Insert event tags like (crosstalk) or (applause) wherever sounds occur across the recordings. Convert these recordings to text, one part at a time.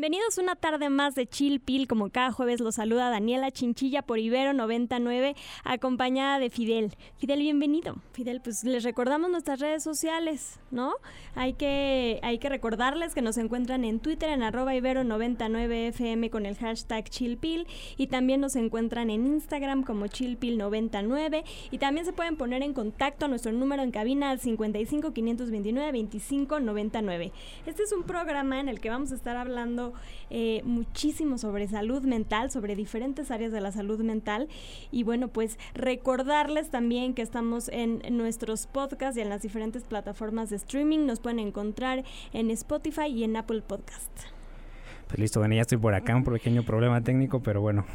Bienvenidos una tarde más de Chill Pill, como cada jueves los saluda Daniela Chinchilla por Ibero 99, acompañada de Fidel. Fidel, bienvenido. Fidel, pues les recordamos nuestras redes sociales, ¿no? Hay que, hay que recordarles que nos encuentran en Twitter en arroba Ibero 99FM con el hashtag ChillPill y también nos encuentran en Instagram como ChillPill99 y también se pueden poner en contacto a nuestro número en cabina al 55 529 25 99. Este es un programa en el que vamos a estar hablando eh, muchísimo sobre salud mental, sobre diferentes áreas de la salud mental. Y bueno, pues recordarles también que estamos en nuestros podcasts y en las diferentes plataformas de streaming. Nos pueden encontrar en Spotify y en Apple Podcasts. Pues listo, bueno, ya estoy por acá, un pequeño problema técnico, pero bueno.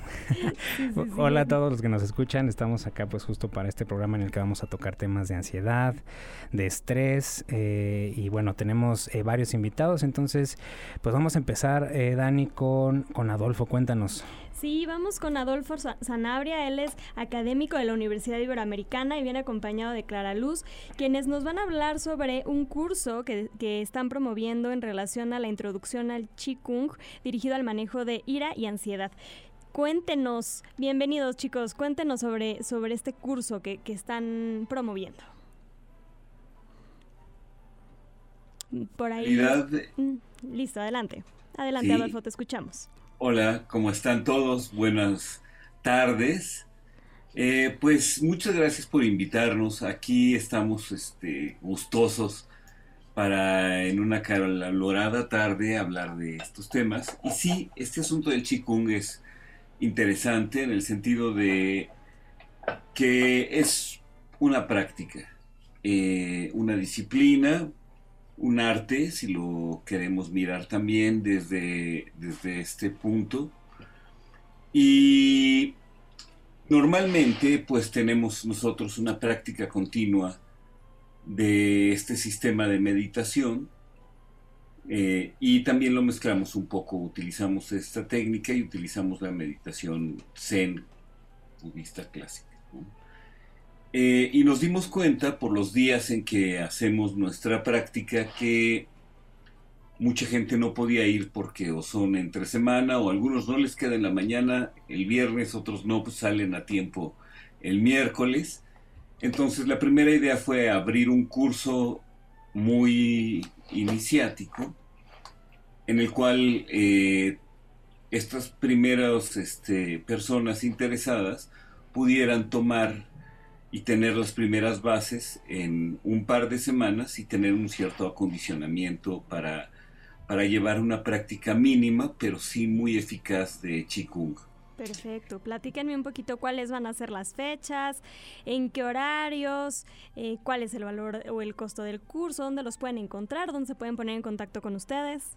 (laughs) Hola a todos los que nos escuchan, estamos acá pues justo para este programa en el que vamos a tocar temas de ansiedad, de estrés eh, y bueno, tenemos eh, varios invitados, entonces pues vamos a empezar, eh, Dani, con, con Adolfo, cuéntanos. Sí, vamos con Adolfo Sanabria, él es académico de la Universidad Iberoamericana y viene acompañado de Clara Luz, quienes nos van a hablar sobre un curso que, que están promoviendo en relación a la introducción al Qigong dirigido al manejo de ira y ansiedad. Cuéntenos, bienvenidos chicos, cuéntenos sobre, sobre este curso que, están promoviendo. Por ahí. Mm, listo, adelante. Adelante, Adolfo, te escuchamos. Hola, ¿cómo están todos? Buenas tardes. Eh, pues muchas gracias por invitarnos. Aquí estamos este, gustosos para en una calorada tarde hablar de estos temas. Y sí, este asunto del Qigong es interesante en el sentido de que es una práctica, eh, una disciplina, un arte, si lo queremos mirar también desde, desde este punto. Y normalmente pues tenemos nosotros una práctica continua de este sistema de meditación eh, y también lo mezclamos un poco, utilizamos esta técnica y utilizamos la meditación zen budista clásica. Eh, y nos dimos cuenta por los días en que hacemos nuestra práctica que mucha gente no podía ir porque son entre semana o algunos no les queda en la mañana el viernes, otros no pues salen a tiempo el miércoles. Entonces la primera idea fue abrir un curso muy iniciático en el cual eh, estas primeras este, personas interesadas pudieran tomar y tener las primeras bases en un par de semanas y tener un cierto acondicionamiento para, para llevar una práctica mínima, pero sí muy eficaz de Qigong. Perfecto. Platíquenme un poquito cuáles van a ser las fechas, en qué horarios, eh, cuál es el valor o el costo del curso, dónde los pueden encontrar, dónde se pueden poner en contacto con ustedes.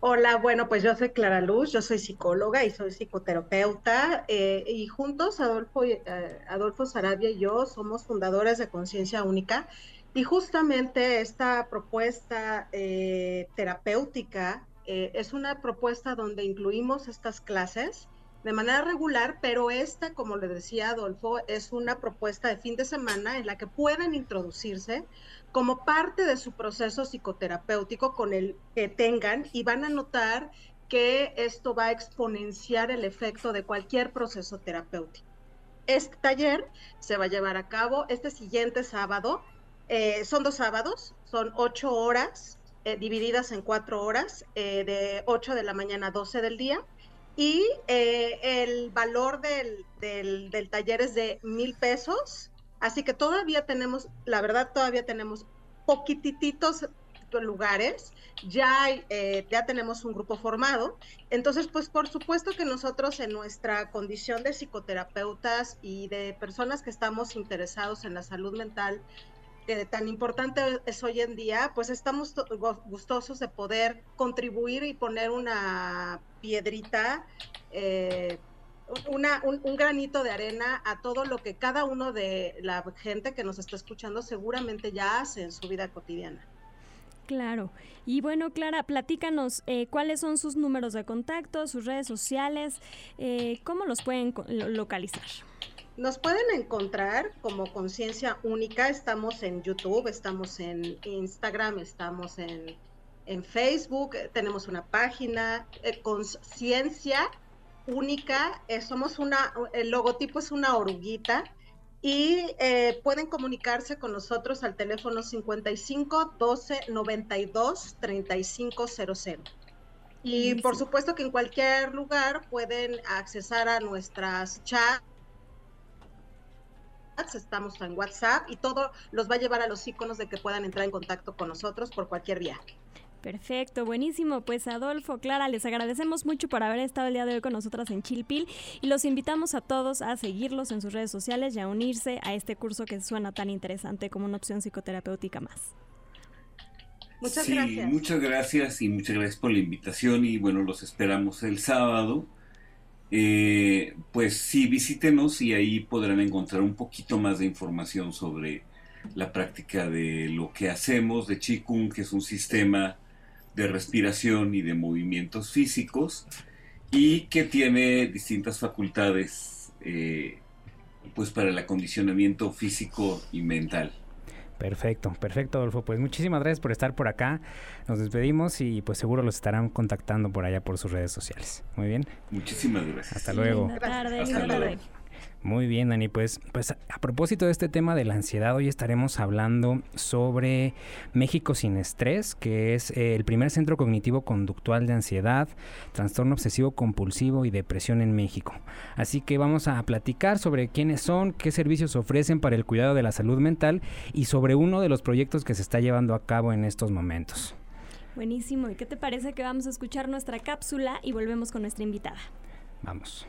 Hola, bueno, pues yo soy Clara Luz, yo soy psicóloga y soy psicoterapeuta eh, y juntos Adolfo, eh, Adolfo Sarabia y yo somos fundadores de Conciencia Única y justamente esta propuesta terapéutica eh, es una propuesta donde incluimos estas clases de manera regular, pero esta, como le decía Adolfo, es una propuesta de fin de semana en la que pueden introducirse como parte de su proceso psicoterapéutico con el que tengan y van a notar que esto va a exponenciar el efecto de cualquier proceso terapéutico. Este taller se va a llevar a cabo este siguiente sábado. Eh, son dos sábados, son ocho horas eh, divididas en cuatro horas, eh, de 8 de la mañana a 12 del día. Y eh, el valor del, del, taller es de mil pesos. Así que todavía tenemos, la verdad, todavía tenemos poquititos lugares, ya, ya tenemos un grupo formado. Entonces, pues por supuesto que nosotros en nuestra condición de psicoterapeutas y de personas que estamos interesados en la salud mental que tan importante es hoy en día, pues estamos gustosos de poder contribuir y poner una piedrita eh, una, un, un, granito de arena a todo lo que cada uno de la gente que nos está escuchando seguramente ya hace en su vida cotidiana. Claro. Y bueno, Clara, platícanos eh, cuáles son sus números de contacto, sus redes sociales, eh, cómo los pueden localizar. Nos pueden encontrar como Conciencia Única, estamos en YouTube, estamos en Instagram, estamos en, en Facebook, tenemos una página, eh, Conciencia Única, eh, somos una, el logotipo es una oruguita, y eh, pueden comunicarse con nosotros al teléfono 55 12 92 35 00. Y por supuesto que en cualquier lugar pueden accesar a nuestras chats. Estamos en WhatsApp y todo los va a llevar a los iconos de que puedan entrar en contacto con nosotros por cualquier vía. Perfecto, buenísimo. Pues Adolfo, Clara, les agradecemos mucho por haber estado el día de hoy con nosotras en Chilpil y los invitamos a todos a seguirlos en sus redes sociales y a unirse a este curso que suena tan interesante como una opción psicoterapéutica más. Muchas sí, Muchas gracias y muchas gracias por la invitación y bueno, los esperamos el sábado. Eh, pues sí, visítenos y ahí podrán encontrar un poquito más de información sobre la práctica de lo que hacemos de Qigong, que es un sistema de respiración y de movimientos físicos y que tiene distintas facultades eh, pues para el acondicionamiento físico y mental. Perfecto, perfecto, Adolfo. Pues muchísimas gracias por estar por acá. Nos despedimos y pues seguro los estarán contactando por allá por sus redes sociales. Muy bien. Muchísimas gracias. Hasta luego. Hasta luego. Muy bien, Dani. Pues, pues a propósito de este tema de la ansiedad, hoy estaremos hablando sobre México sin estrés, que es eh, el primer centro cognitivo conductual de ansiedad, trastorno obsesivo compulsivo y depresión en México. Así que vamos a platicar sobre quiénes son, qué servicios ofrecen para el cuidado de la salud mental y sobre uno de los proyectos que se está llevando a cabo en estos momentos. Buenísimo. ¿Y qué te parece que vamos a escuchar nuestra cápsula y volvemos con nuestra invitada? Vamos.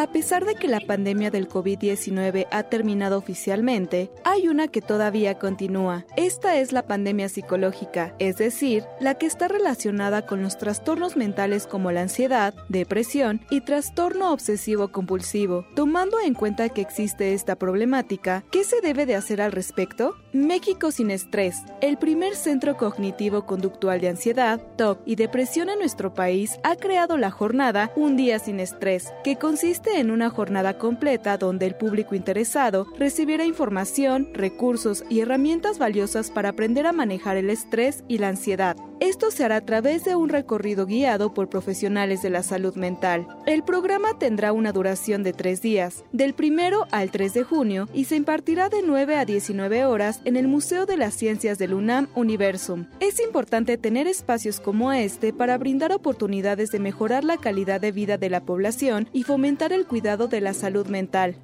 A pesar de que la pandemia del COVID-19 ha terminado oficialmente, hay una que todavía continúa. Esta es la pandemia psicológica, es decir, la que está relacionada con los trastornos mentales como la ansiedad, depresión y trastorno obsesivo compulsivo. Tomando en cuenta que existe esta problemática, ¿qué se debe de hacer al respecto? México sin estrés, el primer centro cognitivo conductual de ansiedad, TOC y depresión en nuestro país, ha creado la jornada Un día sin estrés, que consiste en una jornada completa donde el público interesado recibirá información, recursos y herramientas valiosas para aprender a manejar el estrés y la ansiedad. Esto se hará a través de un recorrido guiado por profesionales de la salud mental. El programa tendrá una duración de tres días, del primero al 3 de junio, y se impartirá de 9 a 19 horas en el Museo de las Ciencias del UNAM Universum. Es importante tener espacios como este para brindar oportunidades de mejorar la calidad de vida de la población y fomentar el cuidado de la salud mental.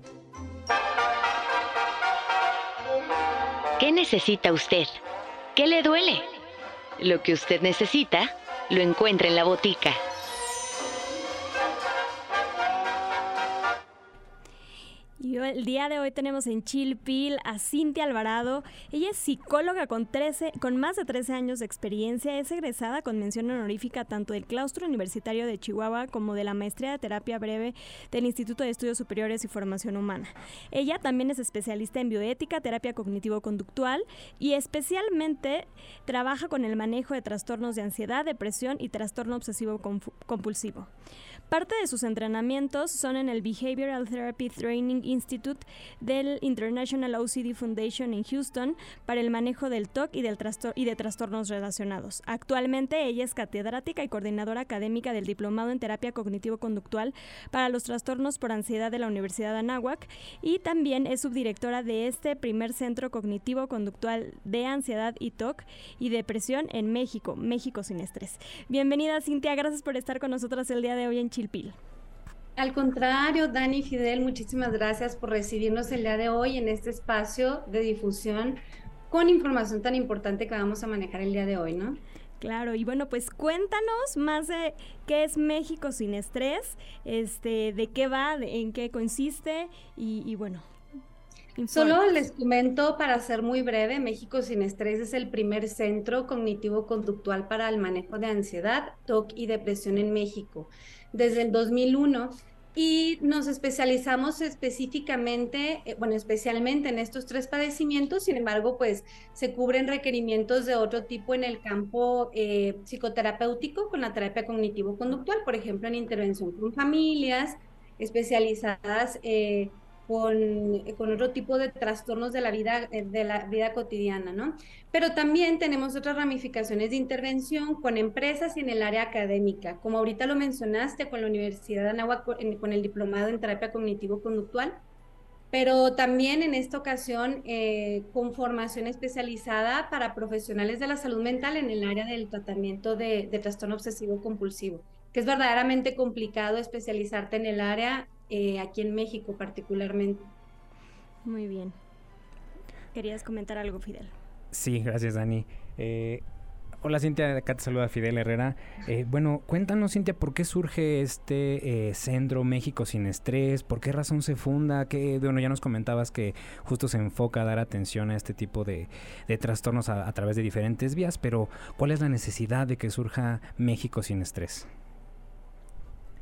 ¿Qué necesita usted? ¿Qué le duele? Lo que usted necesita, lo encuentra en la botica. El día de hoy tenemos en Chilpil a Cintia Alvarado. Ella es psicóloga con, 13, con más de 13 años de experiencia. Es egresada con mención honorífica tanto del Claustro Universitario de Chihuahua como de la Maestría de Terapia Breve del Instituto de Estudios Superiores y Formación Humana. Ella también es especialista en bioética, terapia cognitivo-conductual y especialmente trabaja con el manejo de trastornos de ansiedad, depresión y trastorno obsesivo-compulsivo. Parte de sus entrenamientos son en el Behavioral Therapy Training Institute del International OCD Foundation en Houston para el manejo del TOC y, del y de trastornos relacionados. Actualmente ella es catedrática y coordinadora académica del Diplomado en Terapia Cognitivo-Conductual para los trastornos por ansiedad de la Universidad de Anáhuac y también es subdirectora de este primer centro cognitivo-conductual de ansiedad y TOC y depresión en México, México sin. Bienvenida Cintia, gracias por estar con nosotros el día de hoy en Chilpil. Al contrario, Dani Fidel, muchísimas gracias por recibirnos el día de hoy en este espacio de difusión con información tan importante que vamos a manejar el día de hoy, ¿no? Claro, y bueno, pues cuéntanos más de qué es México sin estrés, este, de qué va, en qué consiste y, bueno. Solo les comento para ser muy breve, México sin estrés es el primer centro cognitivo conductual para el manejo de ansiedad, TOC y depresión en México. Desde el 2001 y nos especializamos específicamente, eh, bueno, especialmente en estos tres padecimientos, sin embargo, pues se cubren requerimientos de otro tipo en el campo eh, psicoterapéutico con la terapia cognitivo-conductual, por ejemplo, en intervención con familias especializadas eh, con, con, otro tipo de trastornos de la vida, eh, de la vida cotidiana, ¿no? Pero también tenemos otras ramificaciones de intervención con empresas y en el área académica, como ahorita lo mencionaste con la Universidad de Anáhuac, con el diplomado en terapia cognitivo-conductual, pero también en esta ocasión eh, con formación especializada para profesionales de la salud mental en el área del tratamiento de, de trastorno obsesivo compulsivo, que es verdaderamente complicado especializarte en el área eh, aquí en México particularmente. Muy bien. ¿Querías comentar algo, Fidel? Sí, gracias, Dani. Eh, hola, Cintia, acá te saluda Fidel Herrera. Eh, bueno, cuéntanos, Cintia, ¿por qué surge este Centro México Sin Estrés? ¿Por qué razón se funda? ¿Qué, bueno, ya nos comentabas que justo se enfoca a dar atención a este tipo de, trastornos a través de diferentes vías, pero ¿cuál es la necesidad de que surja México Sin Estrés?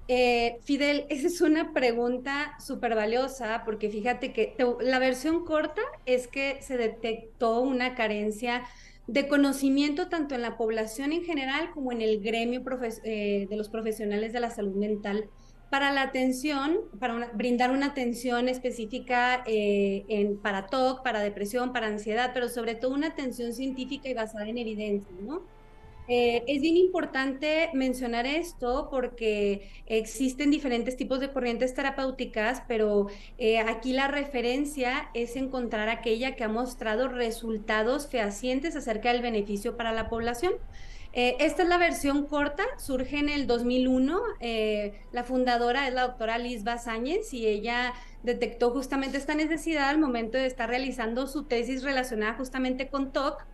Eh, Fidel, (laughs) esa es una pregunta súper valiosa porque fíjate que la versión corta es que se detectó una carencia de conocimiento tanto en la población en general como en el gremio eh, de los profesionales de la salud mental para la atención, para brindar una atención específica eh, en, para TOC, para depresión, para ansiedad, pero sobre todo una atención científica y basada en evidencia, ¿no? Eh, es bien importante mencionar esto porque existen diferentes tipos de corrientes terapéuticas, pero eh, aquí la referencia es encontrar aquella que ha mostrado resultados fehacientes acerca del beneficio para la población. Eh, esta es la versión corta, surge en el 2001. la fundadora es la doctora Liz Bazáñez y ella detectó justamente esta necesidad al momento de estar realizando su tesis relacionada justamente con TOC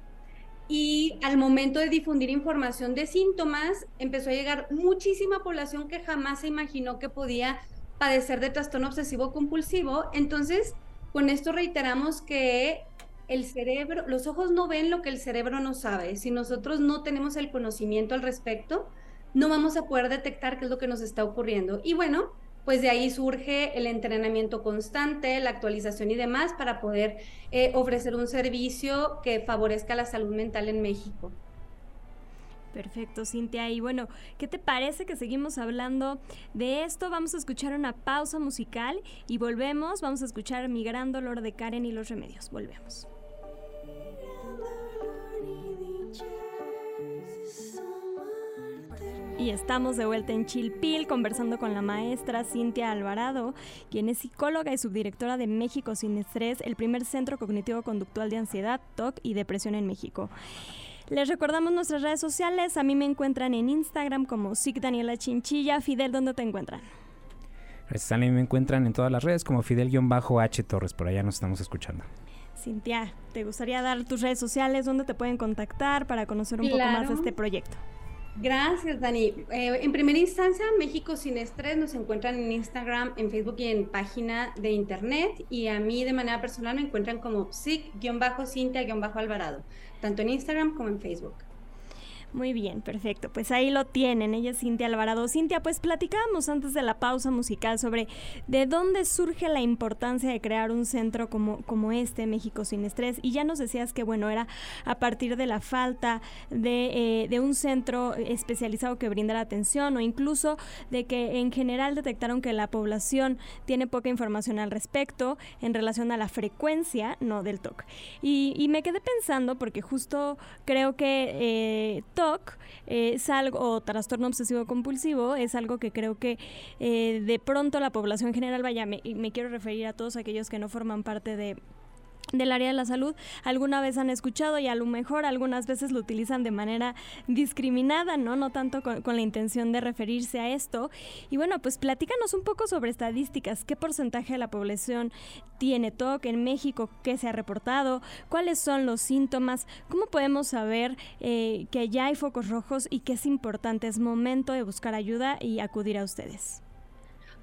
y al momento de difundir información de síntomas, empezó a llegar muchísima población que jamás se imaginó que podía padecer de trastorno obsesivo compulsivo. Entonces, con esto reiteramos que el cerebro, los ojos no ven lo que el cerebro no sabe. Si nosotros no tenemos el conocimiento al respecto, no vamos a poder detectar qué es lo que nos está ocurriendo. Y bueno, pues de ahí surge el entrenamiento constante, la actualización y demás para poder eh, ofrecer un servicio que favorezca la salud mental en México. Perfecto, Cintia. Y bueno, ¿qué te parece que seguimos hablando de esto? Vamos a escuchar una pausa musical y volvemos. Vamos a escuchar Mi gran dolor de Karen y los remedios. Volvemos. Y estamos de vuelta en Chilpil conversando con la maestra Cintia Alvarado, quien es psicóloga y subdirectora de México Sin Estrés, el primer centro cognitivo conductual de ansiedad, TOC y depresión en México. Les recordamos nuestras redes sociales. A mí me encuentran en Instagram como SIC Daniela Chinchilla. Fidel, ¿dónde te encuentran? Gracias, a mí me encuentran en todas las redes como Fidel-H Torres. Por allá nos estamos escuchando. Cintia, ¿te gustaría dar tus redes sociales? ¿Dónde te pueden contactar para conocer un poco más de este proyecto? Gracias, Dani. Eh, en primera instancia, México Sin Estrés nos encuentran en Instagram, en Facebook y en página de internet. Y a mí de manera personal me encuentran como SIC-Cintia-Alvarado, tanto en Instagram como en Facebook. Muy bien, perfecto. Pues ahí lo tienen. Ella es Cintia Alvarado. Cintia, pues platicábamos antes de la pausa musical sobre de dónde surge la importancia de crear un centro como, como este, México Sin Estrés. Y ya nos decías que, bueno, era a partir de la falta de, eh, de un centro especializado que brindara atención o incluso de que en general detectaron que la población tiene poca información al respecto en relación a la frecuencia, no del TOC. Y, y me quedé pensando porque justo creo que eh, Es algo, o trastorno obsesivo compulsivo, es algo que creo que eh, de pronto la población general, vaya, me, me quiero referir a todos aquellos que no forman parte de del área de la salud alguna vez han escuchado y a lo mejor algunas veces lo utilizan de manera discriminada, ¿no? No tanto con, la intención de referirse a esto. Y bueno, pues platícanos un poco sobre estadísticas. ¿Qué porcentaje de la población tiene TOC en México? ¿Qué se ha reportado? ¿Cuáles son los síntomas? ¿Cómo podemos saber eh, que ya hay focos rojos y que es importante, es momento de buscar ayuda y acudir a ustedes?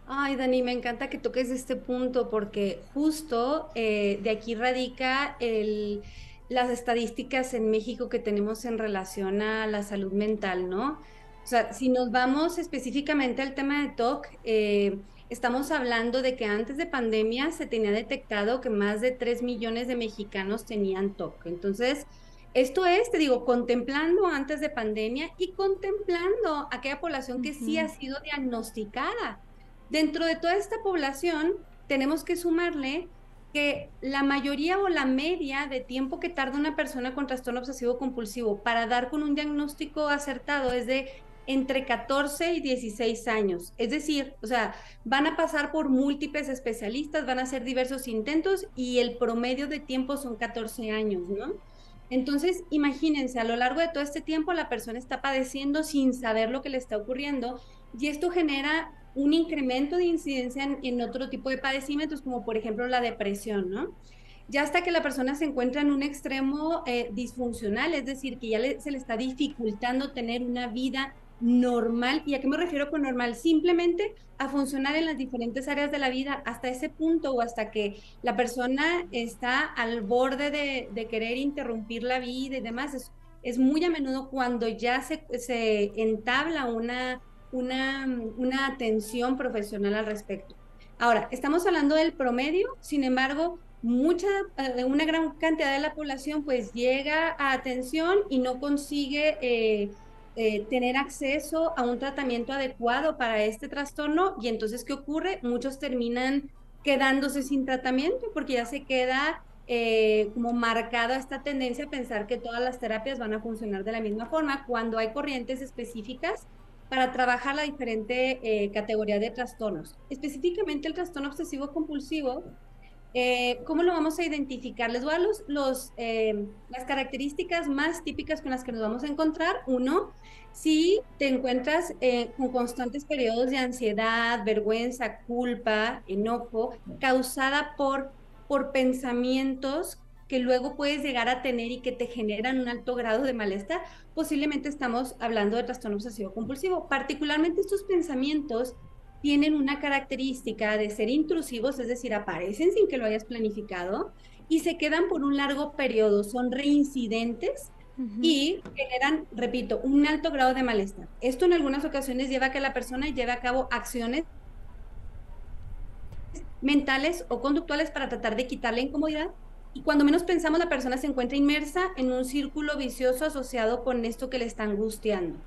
Ay, Dani, me encanta que toques este punto porque justo eh, de aquí radica el, las estadísticas en México que tenemos en relación a la salud mental, ¿no? O sea, si nos vamos específicamente al tema de TOC, eh, estamos hablando de que antes de pandemia se tenía detectado que más de 3 millones de mexicanos tenían TOC. Entonces, esto es, te digo, contemplando antes de pandemia y contemplando aquella población que sí ha sido diagnosticada. Dentro de toda esta población, tenemos que sumarle que la mayoría o la media de tiempo que tarda una persona con trastorno obsesivo compulsivo para dar con un diagnóstico acertado es de entre 14 y 16 años. Es decir, o sea, van a pasar por múltiples especialistas, van a hacer diversos intentos y el promedio de tiempo son 14 años, ¿no? Entonces, imagínense, a lo largo de todo este tiempo la persona está padeciendo sin saber lo que le está ocurriendo y esto genera un incremento de incidencia en, otro tipo de padecimientos, como por ejemplo la depresión, ¿no? Ya hasta que la persona se encuentra en un extremo eh, disfuncional, es decir, que ya se le está dificultando tener una vida normal. ¿Y a qué me refiero con normal? Simplemente a funcionar en las diferentes áreas de la vida hasta ese punto o hasta que la persona está al borde de, querer interrumpir la vida y demás. Es, muy a menudo cuando ya se, se entabla una una, una atención profesional al respecto. Ahora, estamos hablando del promedio, sin embargo, mucha, eh, una gran cantidad de la población pues llega a atención y no consigue eh, eh, tener acceso a un tratamiento adecuado para este trastorno y entonces, ¿qué ocurre? Muchos terminan quedándose sin tratamiento porque ya se queda como marcada esta tendencia a pensar que todas las terapias van a funcionar de la misma forma cuando hay corrientes específicas para trabajar la diferente eh, categoría de trastornos. Específicamente el trastorno obsesivo compulsivo, eh, ¿cómo lo vamos a identificar? Les voy a los, los eh, las características más típicas con las que nos vamos a encontrar. Uno, si te encuentras con constantes periodos de ansiedad, vergüenza, culpa, enojo, causada por, por pensamientos que luego puedes llegar a tener y que te generan un alto grado de malestar, posiblemente estamos hablando de trastorno obsesivo compulsivo. Particularmente estos pensamientos tienen una característica de ser intrusivos, es decir, aparecen sin que lo hayas planificado y se quedan por un largo periodo, son reincidentes y generan, repito, un alto grado de malestar. Esto en algunas ocasiones lleva a que la persona lleve a cabo acciones mentales o conductuales para tratar de quitarle incomodidad y cuando menos pensamos, la persona se encuentra inmersa en un círculo vicioso asociado con esto que le está angustiando.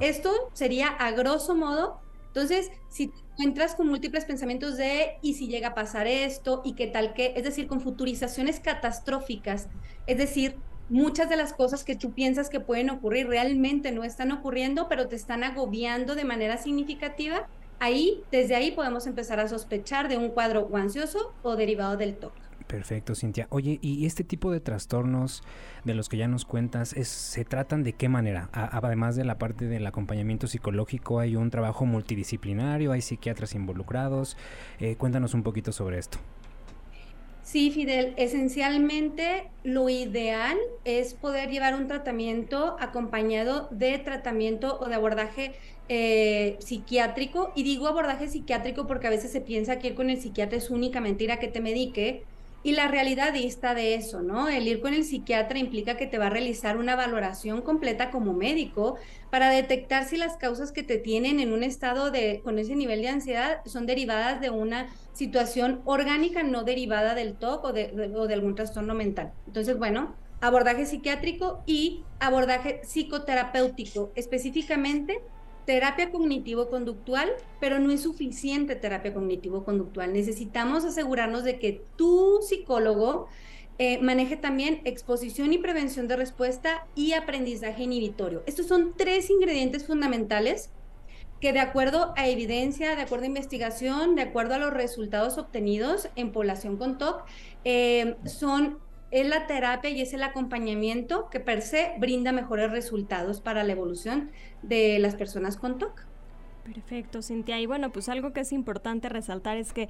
Esto sería a grosso modo. Entonces, si te encuentras con múltiples pensamientos de y si llega a pasar esto y qué tal que, es decir, con futurizaciones catastróficas, es decir, muchas de las cosas que tú piensas que pueden ocurrir realmente no están ocurriendo, pero te están agobiando de manera significativa, ahí, desde ahí podemos empezar a sospechar de un cuadro ansioso o derivado del TOC. Perfecto, Cintia. Oye, ¿y este tipo de trastornos de los que ya nos cuentas, se tratan de qué manera? además de la parte del acompañamiento psicológico, ¿hay un trabajo multidisciplinario? ¿Hay psiquiatras involucrados? Eh, cuéntanos un poquito sobre esto. Sí, Fidel, esencialmente lo ideal es poder llevar un tratamiento acompañado de tratamiento o de abordaje eh, psiquiátrico. Y digo abordaje psiquiátrico porque a veces se piensa que ir con el psiquiatra es únicamente ir a que te medique, y la realidad dista de eso, ¿no? El ir con el psiquiatra implica que te va a realizar una valoración completa como médico para detectar si las causas que te tienen en un estado de con ese nivel de ansiedad son derivadas de una situación orgánica no derivada del TOC o de, o de algún trastorno mental. Entonces, bueno, abordaje psiquiátrico y abordaje psicoterapéutico, específicamente terapia cognitivo-conductual, pero no es suficiente terapia cognitivo-conductual. Necesitamos asegurarnos de que tu psicólogo eh, maneje también exposición y prevención de respuesta y aprendizaje inhibitorio. Estos son tres ingredientes fundamentales que de acuerdo a evidencia, de acuerdo a investigación, de acuerdo a los resultados obtenidos en población con TOC, eh, son es la terapia y es el acompañamiento que per se brinda mejores resultados para la evolución de las personas con TOC. Perfecto, Cintia. Y bueno, pues algo que es importante resaltar es que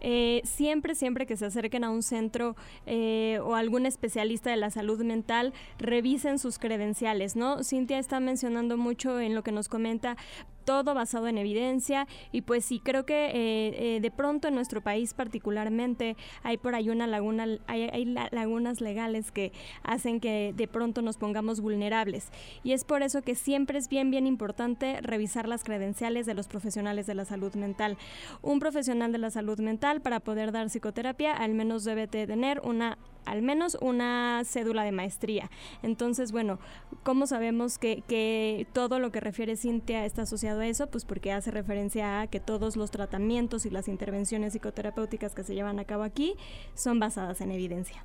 eh, siempre, siempre que se acerquen a un centro eh, o algún especialista de la salud mental, revisen sus credenciales, ¿no? Cintia está mencionando mucho en lo que nos comenta todo basado en evidencia. Y pues sí creo que eh, eh, de pronto en nuestro país particularmente hay por ahí una laguna hay, lagunas legales que hacen que de pronto nos pongamos vulnerables. Y es por eso que siempre es bien bien importante revisar las credenciales de los profesionales de la salud mental. Un profesional de la salud mental para poder dar psicoterapia al menos debe tener una al menos una cédula de maestría. Entonces, bueno, ¿cómo sabemos que, que, todo lo que refiere Cintia está asociado a eso? Pues porque hace referencia a que todos los tratamientos y las intervenciones psicoterapéuticas que se llevan a cabo aquí son basadas en evidencia.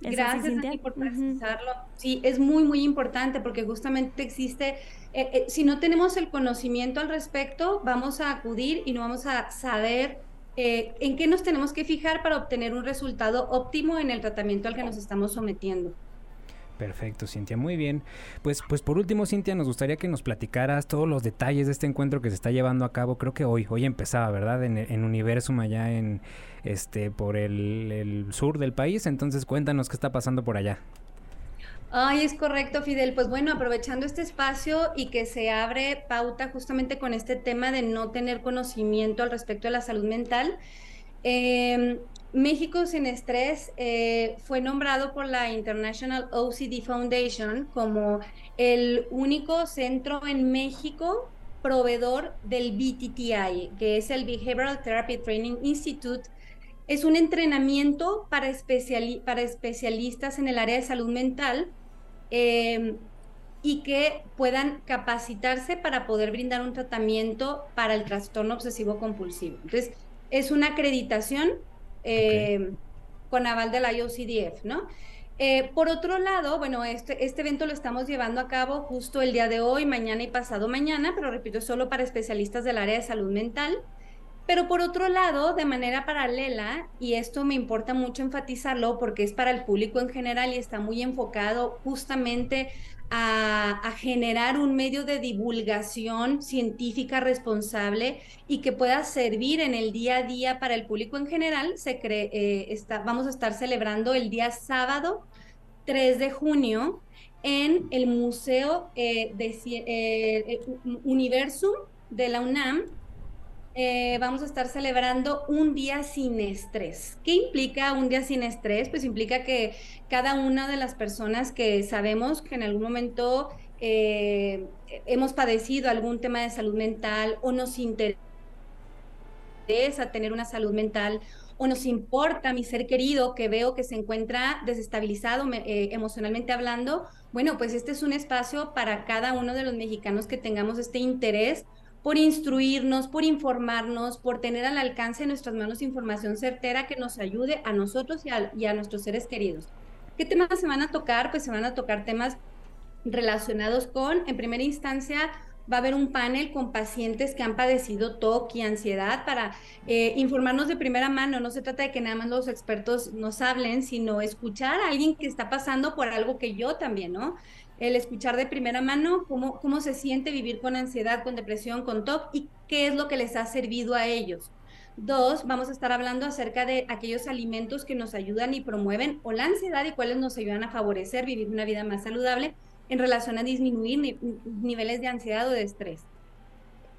Gracias por precisarlo. Sí, es muy, muy importante porque justamente existe, eh, eh, si no tenemos el conocimiento al respecto, vamos a acudir y no vamos a saber eh, en qué nos tenemos que fijar para obtener un resultado óptimo en el tratamiento al que nos estamos sometiendo. Perfecto, Cintia, muy bien. Pues, pues por último, Cintia, nos gustaría que nos platicaras todos los detalles de este encuentro que se está llevando a cabo. Creo que hoy, hoy empezaba, ¿verdad? En, en Universum allá en este por el, el sur del país. Entonces, cuéntanos qué está pasando por allá. Ay, es correcto, Fidel. Pues bueno, aprovechando este espacio y que se abre pauta justamente con este tema de no tener conocimiento al respecto de la salud mental. Em, México sin estrés eh, fue nombrado por la International OCD Foundation como el único centro en México proveedor del BTTI, que es el Behavioral Therapy Training Institute. Es un entrenamiento para, para especialistas en el área de salud mental Em, y que puedan capacitarse para poder brindar un tratamiento para el trastorno obsesivo compulsivo. Entonces, es una acreditación em, con aval de la IOCDF, ¿no? Eh, por otro lado, bueno, este, este evento lo estamos llevando a cabo justo el día de hoy, mañana y pasado mañana, pero repito, solo para especialistas del área de salud mental. Pero por otro lado, de manera paralela, y esto me importa mucho enfatizarlo porque es para el público en general y está muy enfocado justamente a, generar un medio de divulgación científica responsable y que pueda servir en el día a día para el público en general, se cree, eh, está, vamos a estar celebrando el día sábado 3 de junio en el Museo eh, de eh, Universum de la UNAM eh, vamos a estar celebrando un día sin estrés. ¿Qué implica un día sin estrés? Pues implica que cada una de las personas que sabemos que en algún momento eh, hemos padecido algún tema de salud mental o nos interesa tener una salud mental o nos importa mi ser querido que veo que se encuentra desestabilizado eh, emocionalmente hablando, bueno, pues este es un espacio para cada uno de los mexicanos que tengamos este interés por instruirnos, por informarnos, por tener al alcance de nuestras manos información certera que nos ayude a nosotros y a, nuestros seres queridos. ¿Qué temas se van a tocar? Pues se van a tocar temas relacionados con, en primera instancia, va a haber un panel con pacientes que han padecido TOC y ansiedad para eh, informarnos de primera mano. No se trata de que nada más los expertos nos hablen, sino escuchar a alguien que está pasando por algo que yo también, ¿no? El escuchar de primera mano cómo, cómo se siente vivir con ansiedad, con depresión, con TOC y qué es lo que les ha servido a ellos. Dos, vamos a estar hablando acerca de aquellos alimentos que nos ayudan y promueven o la ansiedad y cuáles nos ayudan a favorecer vivir una vida más saludable en relación a disminuir niveles de ansiedad o de estrés.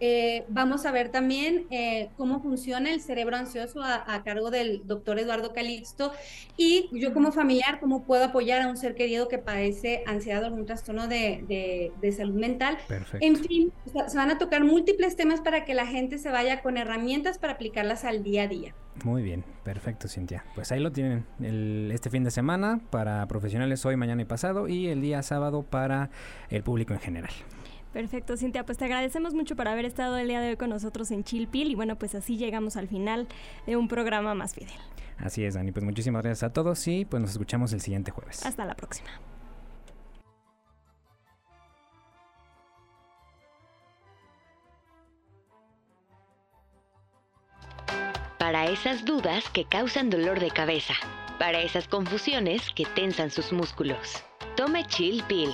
Eh, vamos a ver también eh, cómo funciona el cerebro ansioso a, cargo del doctor Eduardo Calixto y yo como familiar, cómo puedo apoyar a un ser querido que padece ansiedad o algún trastorno de, salud mental. En fin, se van a tocar múltiples temas para que la gente se vaya con herramientas para aplicarlas al día a día. Muy bien, perfecto Cintia. Pues ahí lo tienen, este fin de semana para profesionales hoy, mañana y pasado y el día sábado para el público en general. Perfecto, Cintia. Pues te agradecemos mucho por haber estado el día de hoy con nosotros en Chill Chilpil y bueno, pues así llegamos al final de un programa más fidel. Así es, Dani. Pues muchísimas gracias a todos y pues nos escuchamos el siguiente jueves. Hasta la próxima. Para esas dudas que causan dolor de cabeza, para esas confusiones que tensan sus músculos. Tome Chill Pill.